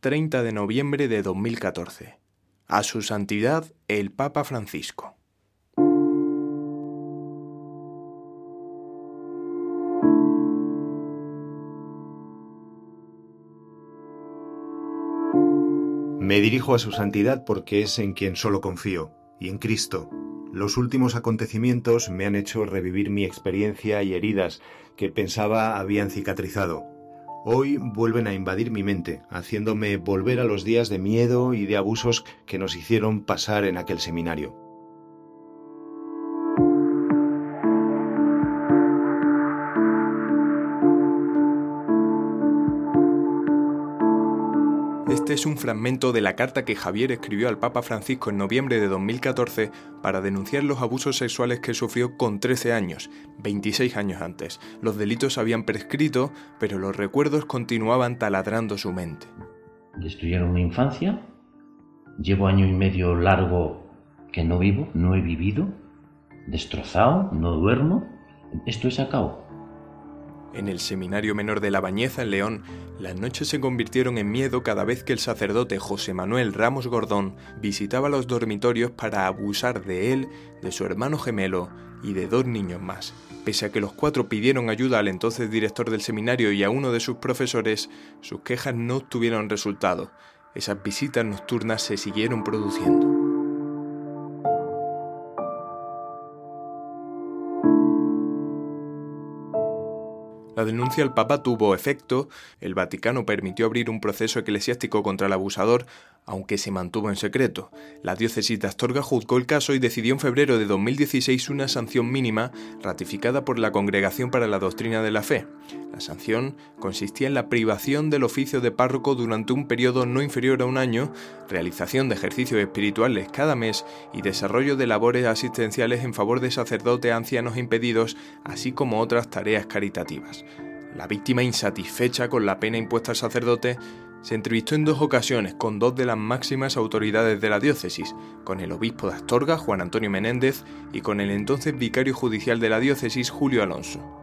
30 de noviembre de 2014. A su santidad el Papa Francisco. Me dirijo a su santidad porque es en quien solo confío, y en Cristo. Los últimos acontecimientos me han hecho revivir mi experiencia y heridas que pensaba habían cicatrizado. Hoy vuelven a invadir mi mente, haciéndome volver a los días de miedo y de abusos que nos hicieron pasar en aquel seminario. Es un fragmento de la carta que Javier escribió al Papa Francisco en noviembre de 2014 para denunciar los abusos sexuales que sufrió con 13 años, 26 años antes. Los delitos habían prescrito, pero los recuerdos continuaban taladrando su mente. Destruyeron mi infancia, llevo año y medio largo que no vivo, no he vivido, destrozado, no duermo, esto es acabo. En el Seminario Menor de la Bañeza, en León, las noches se convirtieron en miedo cada vez que el sacerdote José Manuel Ramos Gordón visitaba los dormitorios para abusar de él, de su hermano gemelo y de dos niños más. Pese a que los cuatro pidieron ayuda al entonces director del seminario y a uno de sus profesores, sus quejas no obtuvieron resultado. Esas visitas nocturnas se siguieron produciendo. La denuncia al Papa tuvo efecto, el Vaticano permitió abrir un proceso eclesiástico contra el abusador, aunque se mantuvo en secreto. La diócesis de Astorga juzgó el caso y decidió en febrero de 2016 una sanción mínima ratificada por la Congregación para la Doctrina de la Fe. La sanción consistía en la privación del oficio de párroco durante un periodo no inferior a un año, realización de ejercicios espirituales cada mes y desarrollo de labores asistenciales en favor de sacerdotes ancianos impedidos, así como otras tareas caritativas. La víctima, insatisfecha con la pena impuesta al sacerdote, se entrevistó en dos ocasiones con dos de las máximas autoridades de la diócesis, con el obispo de Astorga, Juan Antonio Menéndez, y con el entonces vicario judicial de la diócesis, Julio Alonso.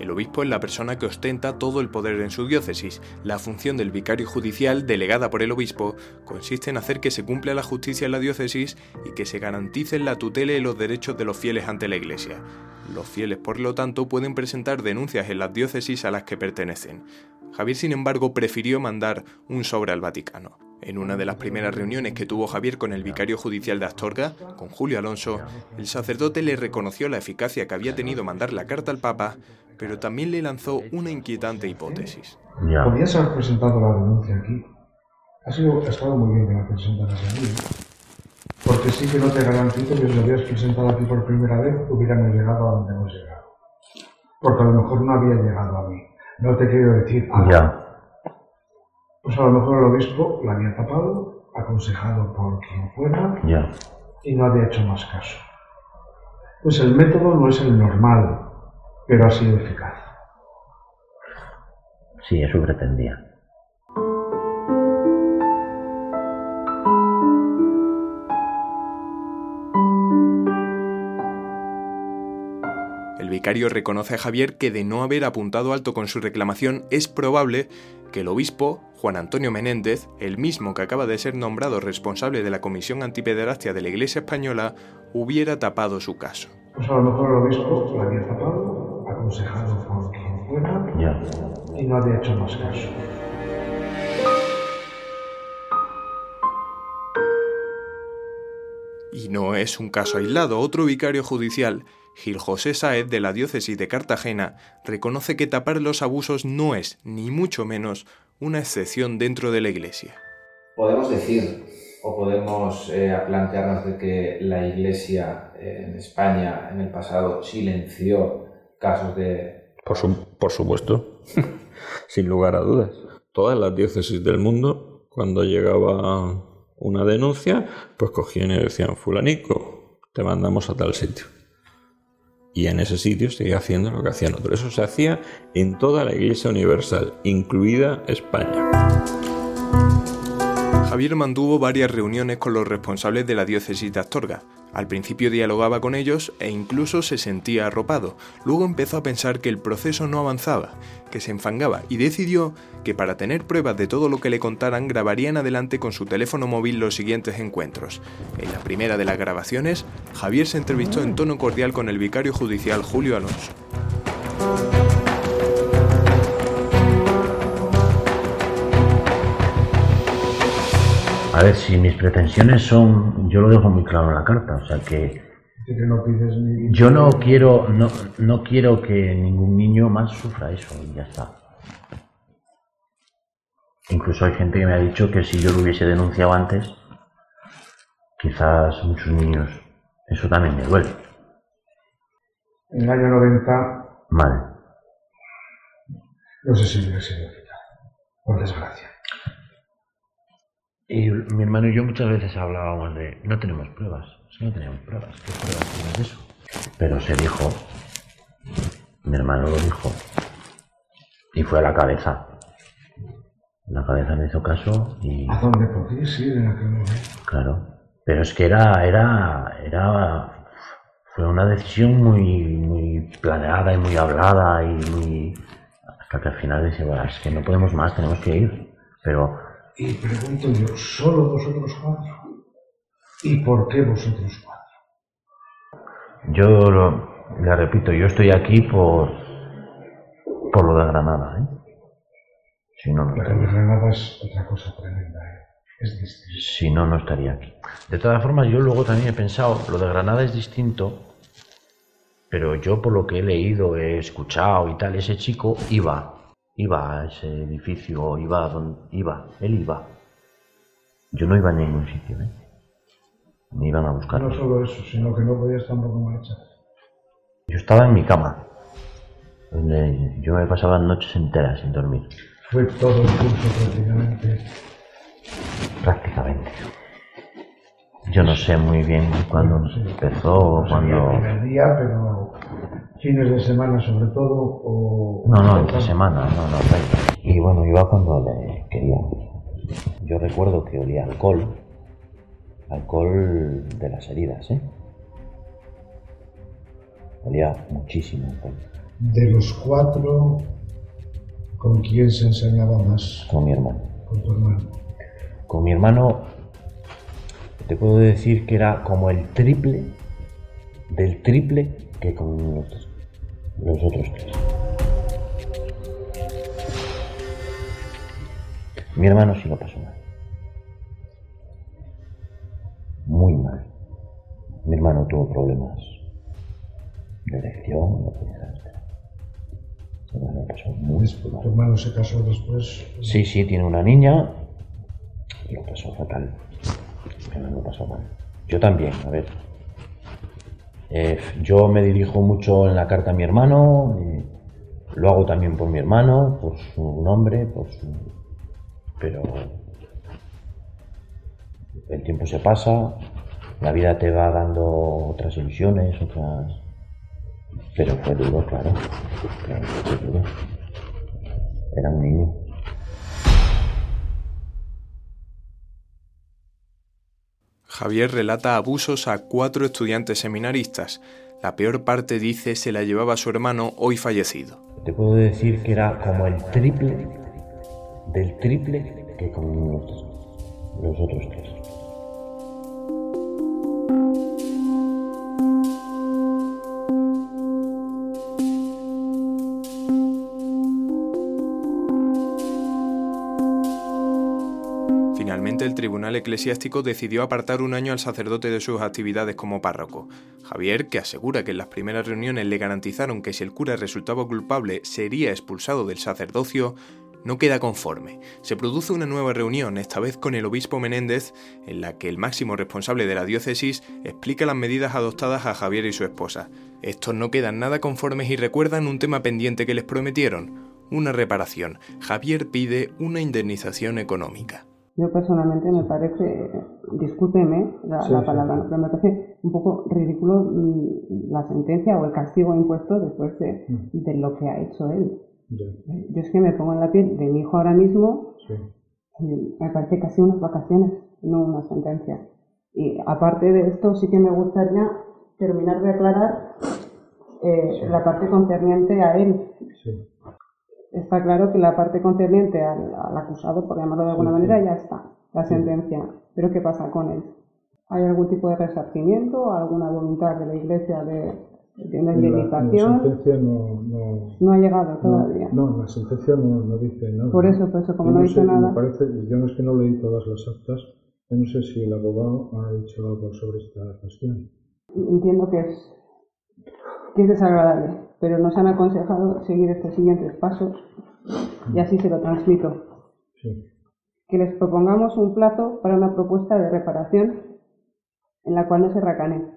El obispo es la persona que ostenta todo el poder en su diócesis. La función del vicario judicial, delegada por el obispo, consiste en hacer que se cumpla la justicia en la diócesis y que se garanticen la tutela y los derechos de los fieles ante la Iglesia. Los fieles, por lo tanto, pueden presentar denuncias en las diócesis a las que pertenecen. Javier, sin embargo, prefirió mandar un sobre al Vaticano. En una de las primeras reuniones que tuvo Javier con el vicario judicial de Astorga, con Julio Alonso, el sacerdote le reconoció la eficacia que había tenido mandar la carta al Papa, pero también le lanzó una inquietante hipótesis. Podías haber presentado la denuncia aquí. Ha, sido, estado muy bien que la presentaras aquí. Porque sí que no te garantizo que si lo hubieras presentado aquí por primera vez, hubiéramos llegado a donde hemos llegado. Porque a lo mejor no había llegado a mí. No te quiero decir. Ya. Pues a lo mejor el obispo la había tapado, aconsejado por quien fuera, Ya. y no había hecho más caso. Pues el método no es el normal, pero ha sido eficaz. Sí, eso pretendía. El vicario reconoce a Javier que de no haber apuntado alto con su reclamación es probable que el obispo, Juan Antonio Menéndez, el mismo que acaba de ser nombrado responsable de la Comisión Antipederastia de la Iglesia Española, hubiera tapado su caso. Pues a lo mejor el obispo la había tapado, aconsejado por quien fuera, Ya. y no había hecho más caso. Y no es un caso aislado. Otro vicario judicial, Gil José Saez de la diócesis de Cartagena, reconoce que tapar los abusos no es, ni mucho menos, una excepción dentro de la Iglesia. Podemos decir o podemos eh, plantearnos de que la Iglesia eh, en España en el pasado silenció casos de... Por, su- por supuesto, sin lugar a dudas. Todas las diócesis del mundo, cuando llegaba una denuncia, pues cogían y decían, fulanico, te mandamos a tal sitio. Y en ese sitio seguía haciendo lo que hacían otros. Eso se hacía en toda la Iglesia Universal, incluida España. Javier mantuvo varias reuniones con los responsables de la diócesis de Astorga. Al principio dialogaba con ellos e incluso se sentía arropado. Luego empezó a pensar que el proceso no avanzaba, que se enfangaba y decidió que para tener pruebas de todo lo que le contaran grabaría en adelante con su teléfono móvil los siguientes encuentros. En la primera de las grabaciones, Javier se entrevistó en tono cordial con el vicario judicial Julio Alonso. A ver, si mis pretensiones son, yo lo dejo muy claro en la carta, o sea que yo no quiero, no, no quiero que ningún niño más sufra eso y ya está. Incluso hay gente que me ha dicho que si yo lo hubiese denunciado antes, quizás muchos niños, eso también me duele. En el año 90... Vale. No sé si hubiese sido por desgracia. Y mi hermano y yo muchas veces hablábamos de, no tenemos pruebas, no tenemos pruebas, ¿qué pruebas tienes de eso? Pero se dijo, mi hermano lo dijo, y fue a la cabeza. La cabeza me hizo caso y... ¿A dónde podías ir en aquel momento? Claro, pero es que era, era, era, fue una decisión muy, muy planeada y muy hablada y muy... Hasta que al final dice, bueno, es que no podemos más, tenemos que ir. Pero y pregunto yo, ¿solo vosotros cuatro? ¿Y por qué vosotros cuatro? Yo lo, le repito, yo estoy aquí por, por lo de Granada, ¿eh? Si no, no Pero Granada es otra cosa tremenda, ¿eh? Es distinto. Si no, no estaría aquí. De todas formas, yo luego también he pensado, lo de Granada es distinto, pero yo por lo que he leído, he escuchado y tal, ese chico iba Iba a ese edificio, iba a donde iba, él iba. Yo no iba a ningún sitio, ¿eh? Me iban a buscar. No solo eso, sino que no podías tampoco marchar. Yo estaba en mi cama, donde yo me pasaba noches enteras sin dormir. Fue todo el curso prácticamente. Prácticamente. Yo no sé muy bien cuándo empezó o cuándo. El primer día, pero fines de semana sobre todo o... No, no, entre semana, no, no, Y bueno, iba cuando le quería. Yo recuerdo que olía alcohol, alcohol de las heridas, ¿eh? Olía muchísimo alcohol. De los cuatro, ¿con quién se enseñaba más? Con mi hermano. Con tu hermano. Con mi hermano, te puedo decir que era como el triple del triple que con nosotros los otros tres. Mi hermano sí lo pasó mal. Muy mal. Mi hermano tuvo problemas de elección, no hermano pasó muy mal. ¿Tu hermano se casó después? Sí, sí, tiene una niña y lo pasó fatal. Mi hermano pasó mal. Yo también, a ver, eh, yo me dirijo mucho en la carta a mi hermano, lo hago también por mi hermano, por su nombre, por su... Pero el tiempo se pasa, la vida te va dando otras ilusiones, otras... Pero fue duro, claro. Fue duro. Era un niño. Javier relata abusos a cuatro estudiantes seminaristas. La peor parte dice se la llevaba su hermano hoy fallecido. Te puedo decir que era como el triple del triple que con los otros tres. El tribunal eclesiástico decidió apartar un año al sacerdote de sus actividades como párroco. Javier, que asegura que en las primeras reuniones le garantizaron que si el cura resultaba culpable sería expulsado del sacerdocio, no queda conforme. Se produce una nueva reunión, esta vez con el obispo Menéndez, en la que el máximo responsable de la diócesis explica las medidas adoptadas a Javier y su esposa. Estos no quedan nada conformes y recuerdan un tema pendiente que les prometieron, una reparación. Javier pide una indemnización económica. Yo personalmente me parece, discúlpeme la, palabra, pero me parece un poco ridículo mm, la sentencia o el castigo impuesto después de, mm. lo que ha hecho él. Yo es que me pongo en la piel de mi hijo ahora mismo, me parece casi unas vacaciones, no una sentencia. Y aparte de esto, sí que me gustaría terminar de aclarar eh, la parte concerniente a él. Está claro que la parte concerniente al, acusado, por llamarlo de alguna manera, ya está, la sentencia. Pero ¿qué pasa con él? ¿Hay algún tipo de resarcimiento, alguna voluntad de la Iglesia de, de una indemnización? La, sentencia no, no, no, ha llegado todavía. No, la sentencia no, no dice nada. Por eso, por eso, como no, dice nada. Me parece, yo no es que no leí todas las actas, no sé si el abogado ha dicho algo sobre esta cuestión. Entiendo que es, que es desagradable, pero nos han aconsejado seguir estos siguientes pasos y así se lo transmito. Que les propongamos un plazo para una propuesta de reparación en la cual no se racane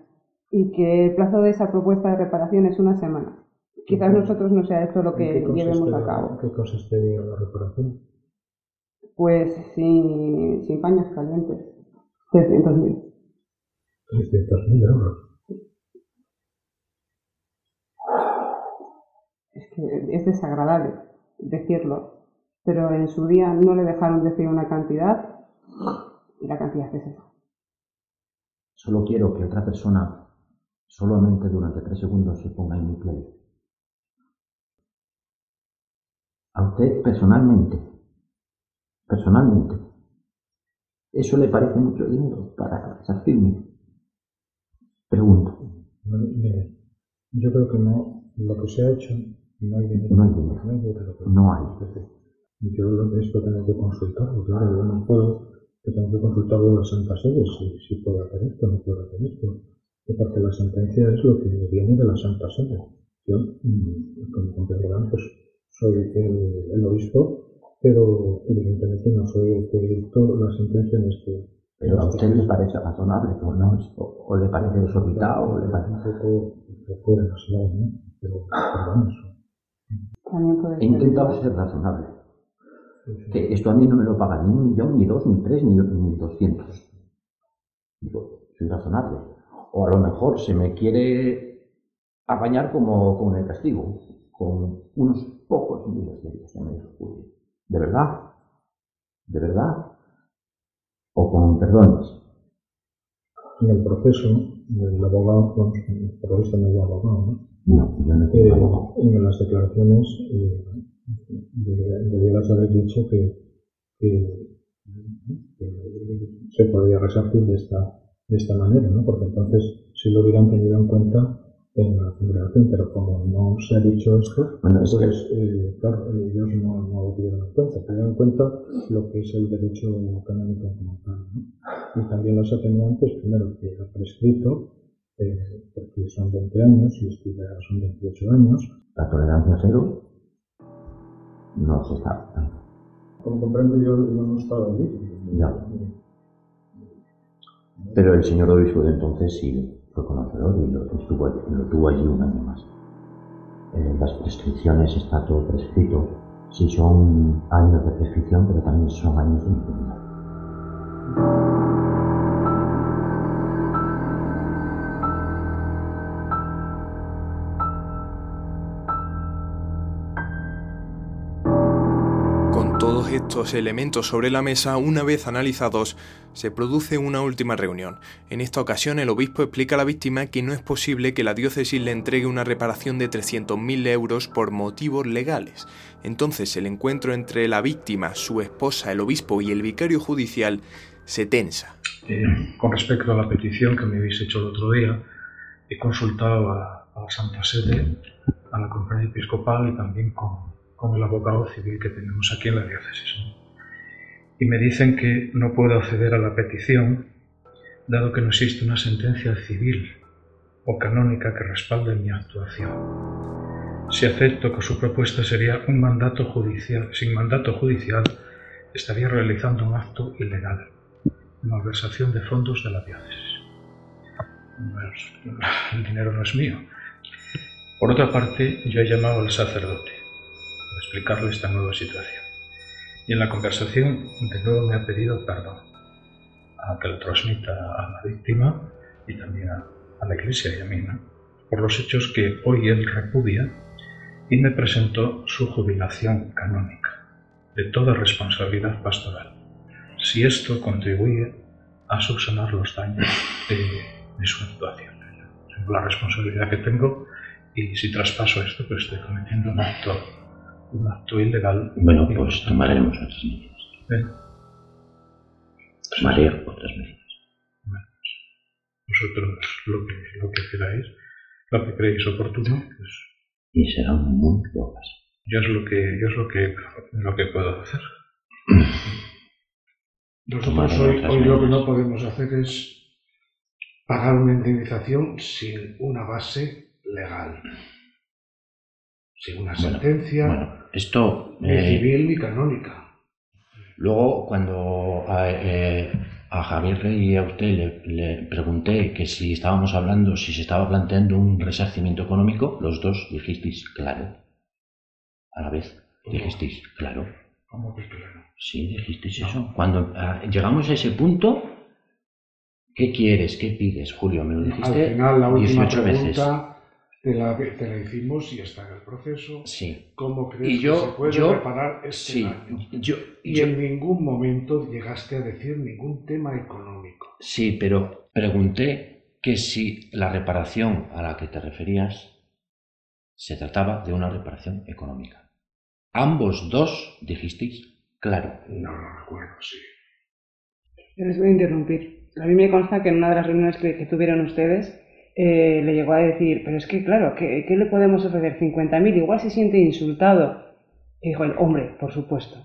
y que el plazo de esa propuesta de reparación es una semana. Quizás nosotros no sea esto lo que llevemos a cabo. ¿Qué consistiría la reparación? Pues sin, sin paños calientes. 300.000. 300.000 euros. Es que es desagradable decirlo, pero en su día no le dejaron decir una cantidad y la cantidad es esa. Solo quiero que otra persona, solamente durante tres segundos, se ponga en mi piel. A usted personalmente, personalmente, ¿eso le parece mucho dinero para resarcirme? Pregunto. mire, yo creo que no, lo que se ha hecho, no hay dinero. No hay dinero. No hay. Yo esto tengo que consultarlo, claro, yo no puedo que tengo que consultarlo en la Santa Sede, si, si puedo hacer esto, no puedo hacer esto. Porque la sentencia es lo que viene de la Santa Sede. Yo, mm, como comprenderán, pues soy el, el, obispo, pero evidentemente no soy el que dictó la sentencia en este. Pero a usted le parece razonable, ¿o no? ¿O, le parece desorbitado? O le parece... Un poco, un poco demasiado, ¿no? Pero, pero vamos. He intentado ser razonable que esto a mí no me lo paga ni un millón, ni dos, ni tres, ni, ni doscientos. Digo, soy razonable. O a lo mejor se me quiere apañar como con el castigo, con unos pocos miles de euros en el ¿De verdad? ¿De verdad? ¿O con perdones? En el proceso del abogado, bueno, por eso no es abogado, ¿no? No, yo no tengo abogado. En las declaraciones eh, debieras haber dicho que, que, se podría resarcir de esta, de esta manera, ¿no? porque entonces si lo hubieran tenido en cuenta en la congregación, pero como no se ha dicho esto, pues eh, claro, ellos no, no, lo tuvieron en cuenta, tuvieron en cuenta lo que es el derecho canónico como tal. ¿no? Y también los atenuantes, primero que ha prescrito, eh, porque son 20 años y esto ya son 28 años. La tolerancia cero no se está. Como comprendo, yo, no estaba allí. Ya. Pero el señor obispo de entonces sí fue conocedor y lo, estuvo, lo tuvo allí un año más. En las prescripciones está todo prescrito. Sí son años de prescripción, pero también son años de impunidad. Estos elementos sobre la mesa, una vez analizados, se produce una última reunión. En esta ocasión el obispo explica a la víctima que no es posible que la diócesis le entregue una reparación de 300.000 euros por motivos legales. Entonces el encuentro entre la víctima, su esposa, el obispo y el vicario judicial se tensa. Eh, con respecto a la petición que me habéis hecho el otro día, he consultado a, a la Santa Sede, a la conferencia episcopal y también con con el abogado civil que tenemos aquí en la diócesis. Y me dicen que no puedo acceder a la petición, dado que no existe una sentencia civil o canónica que respalde mi actuación. Si acepto que su propuesta sería un mandato judicial, sin mandato judicial, estaría realizando un acto ilegal, malversación de fondos de la diócesis. el dinero no es mío. Por otra parte, yo he llamado al sacerdote explicarle esta nueva situación. Y en la conversación de nuevo me ha pedido perdón, a que lo transmita a la víctima y también a, la iglesia y a mí, por los hechos que hoy él repudia y me presentó su jubilación canónica de toda responsabilidad pastoral. si esto contribuye a subsanar los daños de, su actuación. Tengo la responsabilidad que tengo y si traspaso esto, pues estoy cometiendo un acto, un acto ilegal. Bueno, pues tomaremos otras medidas. ¿Eh? Tomaré otras medidas. Bueno, pues vosotros lo que, lo que queráis, lo que creéis oportuno, pues... Y serán muy pocas. Yo es lo que, yo es lo que, lo que puedo hacer. Nosotros hoy, hoy lo que no podemos hacer es pagar una indemnización sin una base legal, sin una sentencia esto, ni eh, civil ni canónica. Luego, cuando a, eh, a Javier Rey y a usted le, le, pregunté que si estábamos hablando, si se estaba planteando un resarcimiento económico, los dos dijisteis claro. A la vez, dijisteis claro. ¿Cómo que claro? Sí, dijisteis eso. Cuando ah, llegamos a ese punto, ¿qué quieres? ¿Qué pides, Julio? Me lo dijiste Al final, la última 18 pregunta veces. Te, la, te la hicimos y está en el proceso. Sí. ¿Cómo crees Y yo- que se puede yo- reparar este Sí, daño? yo, Y yo- en ningún momento llegaste a decir ningún tema económico. sí, pero pregunté que si la reparación a la que te referías se trataba de una reparación económica. Ambos dos dijisteis claro. No lo recuerdo, sí. Yo les voy a interrumpir. A mí me consta que en una de las reuniones que, que tuvieron ustedes eh, le llegó a decir, pero es que claro, ¿qué, qué le podemos ofrecer? 50.000, igual se siente insultado. Y dijo él, hombre, por supuesto.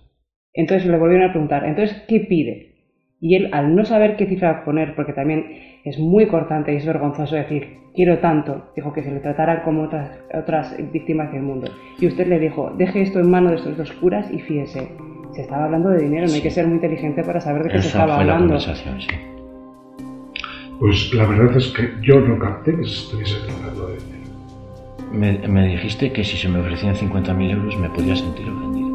Entonces le volvieron a preguntar, entonces, ¿qué pide? Y él, al no saber qué cifra poner, porque también es muy cortante y es vergonzoso decir, quiero tanto, dijo que se le tratara como otras, otras víctimas del mundo. Y usted le dijo, deje esto en manos de estos dos curas y fíjese. Se estaba hablando de dinero, no hay que ser muy inteligente para saber de qué se estaba fue la hablando. conversación, sí. Pues la verdad es que yo no capté que se estuviese tratando de dinero. Me, me dijiste que si se me ofrecían 50.000 euros me podía sentir ofendido.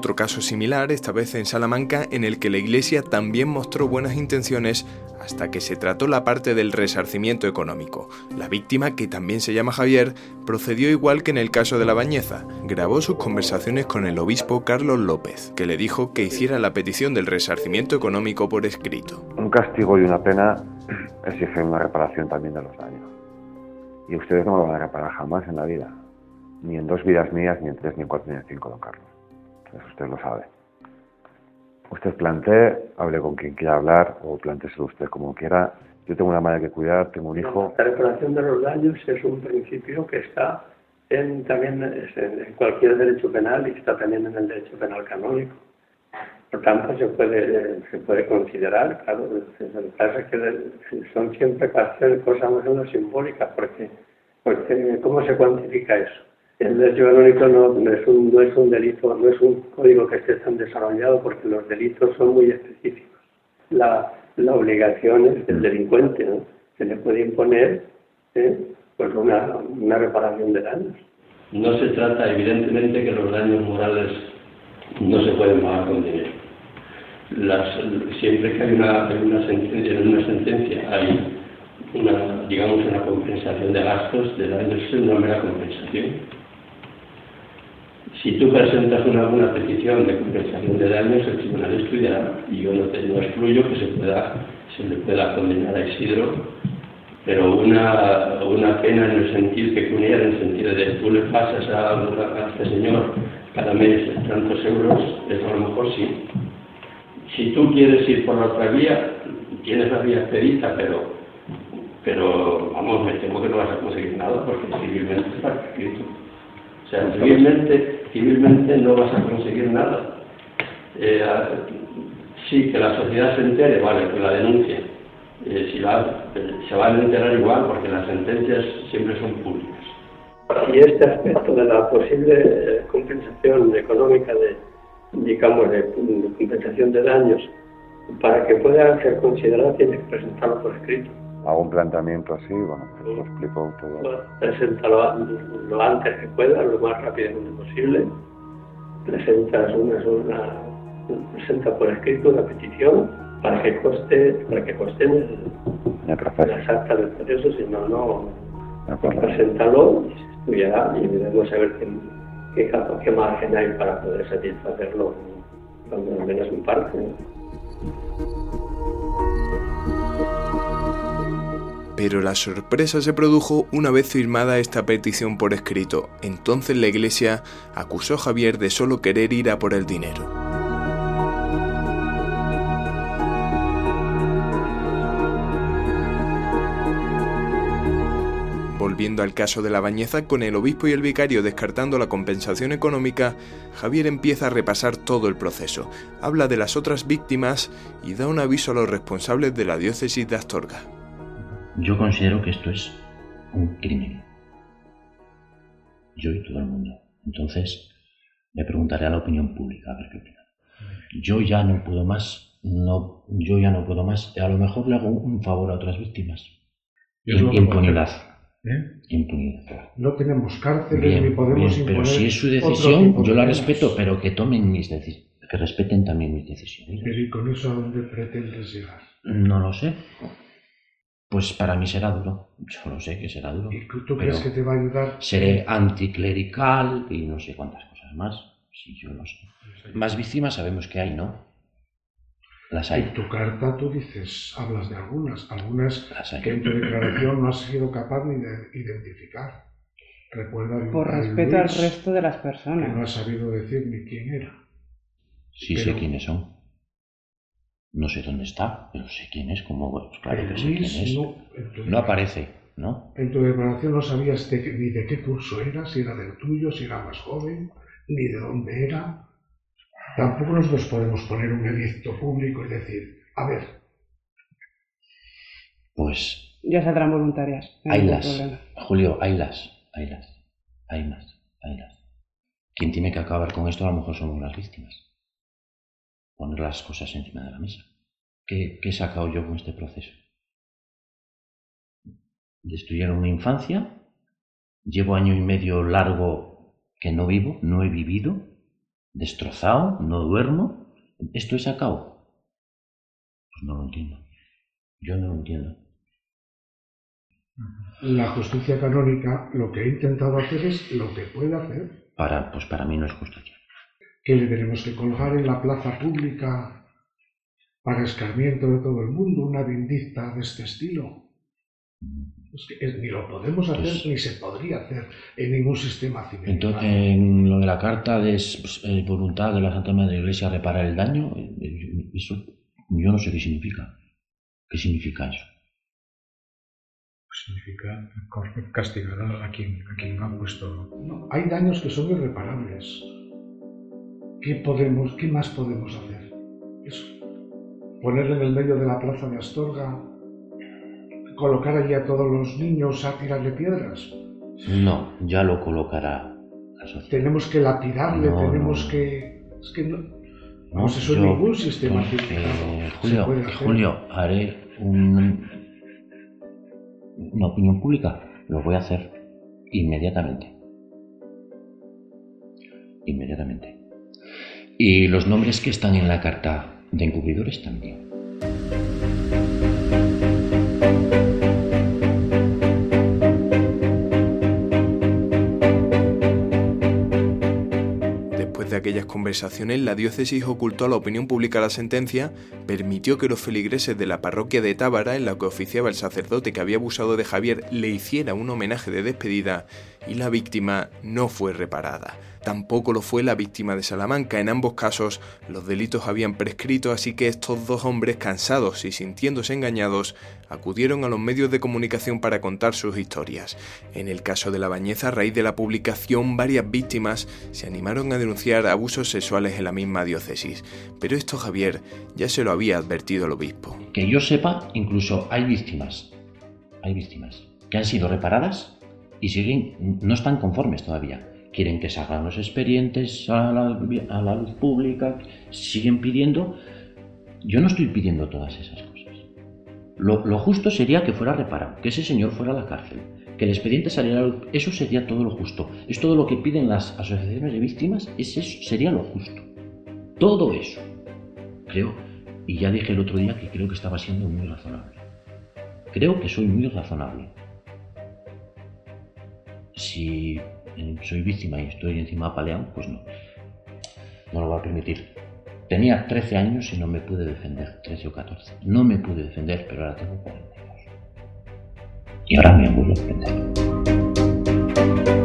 Otro caso similar, esta vez en Salamanca, en el que la Iglesia también mostró buenas intenciones hasta que se trató la parte del resarcimiento económico. La víctima, que también se llama Javier, procedió igual que en el caso de la Bañeza. Grabó sus conversaciones con el obispo Carlos López, que le dijo que hiciera la petición del resarcimiento económico por escrito. Un castigo y una pena exigen una reparación también de los daños. Y ustedes no lo van a reparar jamás en la vida. Ni en dos vidas mías, ni en tres, ni en cuatro, ni en cinco, don Carlos. Eso usted lo sabe. Usted plantee, hable con quien quiera hablar, o planteeselo usted como quiera. Yo tengo una madre que cuidar, tengo un hijo. La reparación de los daños es un principio que está en, también en, cualquier derecho penal y está también en el derecho penal canónico. Por tanto, se puede, se puede considerar, claro, lo que pasa es que son siempre para hacer cosas más o menos simbólicas, porque, porque ¿cómo se cuantifica eso? El derecho canónico no, es un, no es un delito, no es un código que esté tan desarrollado, porque los delitos son muy específicos. La, la obligación es del delincuente. Se le puede imponer ¿eh? pues una, reparación de daños. No se trata, evidentemente, que los daños morales no se pueden pagar con dinero. Siempre que hay una, una sentencia, en una sentencia hay una, digamos, una compensación de gastos de daños, es una mera compensación. Si tú presentas una, una petición de compensación de daños, el tribunal estudiará, y yo no, te, no excluyo que se, pueda, se le pueda condenar a Isidro, pero una, una pena en el sentido peculiar, en el sentido de tú le pasas a, a este señor cada mes tantos euros, eso a lo mejor sí. Si tú quieres ir por la otra vía, tienes la vía expedita, pero, pero vamos, me temo que no vas a conseguir nada porque civilmente está escrito. O sea, civilmente, civilmente no vas a conseguir nada. Eh, sí, que la sociedad se entere, vale, que la denuncia. Eh, si se van a enterar igual porque las sentencias siempre son públicas. Y este aspecto de la posible eh, compensación económica de, digamos, de, de, compensación de daños, para que pueda ser considerada tiene que presentarlo por escrito. Hago un planteamiento así, bueno, te lo explico todo. Bueno, preséntalo lo antes que pueda, lo más rápidamente posible. Presentas una, una presenta por escrito una petición para que coste, para que coste el proceso. las actas del proceso, si no, no, preséntalo y estudiará y veremos a ver qué, qué, margen hay para poder satisfacerlo, cuando menos en parte. Pero la sorpresa se produjo una vez firmada esta petición por escrito. Entonces la iglesia acusó a Javier de solo querer ir a por el dinero. Volviendo al caso de la bañeza, con el obispo y el vicario descartando la compensación económica, Javier empieza a repasar todo el proceso, habla de las otras víctimas y da un aviso a los responsables de la diócesis de Astorga. Yo considero que esto es un crimen. Yo y todo el mundo. Entonces, me preguntaré a la opinión pública a ver qué opinan. Yo ya no puedo más, no, yo ya no puedo más. A lo mejor le hago un favor a otras víctimas. Impunidad. ¿Eh? Impunidad. No tenemos cárceles ni podemos bien, Pero si es su decisión, yo la respeto, pero que tomen mis que respeten también mis decisiones. Pero ¿y con eso a dónde pretendes llegar? No lo sé. Pues para mí será duro. Yo lo sé que será duro. ¿Y tú crees que te va a ayudar? Seré anticlerical y no sé cuántas cosas más. Sí, yo lo sé. Más víctimas sabemos que hay, ¿no? Las hay. En tu carta tú dices, hablas de algunas, algunas que en tu declaración no has sido capaz ni de identificar. Recuerda Por respeto al resto de las personas. Que no has sabido decir ni quién era. Sí sé quiénes son. No sé dónde está, pero sé quién es, como, bueno, pues claro que sé quién es. No, aparece, ¿no? En tu declaración no sabías ni de qué curso era, si era del tuyo, si era más joven, ni de dónde era. Tampoco nosotros podemos poner un edicto público y decir, a ver. Pues. Ya saldrán voluntarias. hay las. Julio, hay las. Hay las. Hay más. Hay las. Quien tiene que acabar con esto a lo mejor somos las víctimas poner las cosas encima de la mesa. ¿Qué, he sacado yo con este proceso? Destruyeron mi infancia, llevo año y medio largo que no vivo, no he vivido, destrozado, no duermo. ¿Esto he sacado? Pues no lo entiendo. Yo no lo entiendo. La justicia canónica lo que he intentado hacer es lo que puede hacer. Para, pues para mí no es justicia que le tenemos que colgar en la plaza pública para escarmiento de todo el mundo una vindicta de este estilo. Es que ni lo podemos hacer pues ni se podría hacer en ningún sistema civil. Entonces, en lo de la carta de pues, eh, voluntad de la Santa Madre de la Iglesia reparar el daño, eh, eh, eso yo no sé qué significa. ¿Qué significa eso? Significa castigar a quien, a quien ha puesto. No, hay daños que son irreparables. ¿Qué, podemos, ¿Qué más podemos hacer? Eso. Ponerle en el medio de la plaza de Astorga, colocar allí a todos los niños a tirarle piedras. No, ya lo colocará la sociedad. Tenemos que lapidarle, tenemos que. Es que no. No, eso yo, ningún sistema eh, Julio, Julio, haré un, una opinión pública. Lo voy a hacer inmediatamente. Inmediatamente. Y los nombres que están en la carta de encubridores también. Después de aquellas conversaciones, la diócesis ocultó a la opinión pública la sentencia, permitió que los feligreses de la parroquia de Tábara, en la que oficiaba el sacerdote que había abusado de Javier, le hiciera un homenaje de despedida y la víctima no fue reparada. Tampoco lo fue la víctima de Salamanca. En ambos casos los delitos habían prescrito, así que estos dos hombres, cansados y sintiéndose engañados, acudieron a los medios de comunicación para contar sus historias. En el caso de la Bañeza, a raíz de la publicación, varias víctimas se animaron a denunciar abusos sexuales en la misma diócesis. Pero esto Javier ya se lo había advertido el obispo. Que yo sepa, incluso hay víctimas. Hay víctimas que han sido reparadas y siguen, no están conformes todavía quieren que salgan los expedientes a la, luz pública, siguen pidiendo. Yo no estoy pidiendo todas esas cosas. Lo, justo sería que fuera reparado, que ese señor fuera a la cárcel, que el expediente saliera a la luz. Eso sería todo lo justo. Es todo lo que piden las asociaciones de víctimas, eso sería lo justo. Todo eso. Creo, y ya dije el otro día que creo que estaba siendo muy razonable. Creo que soy muy razonable si eh, soy víctima y estoy encima apaleado, pues no. No lo va a permitir. Tenía 13 años y no me pude defender, 13 o 14. No me pude defender, pero ahora tengo 42. Y ahora me vuelvo a defender.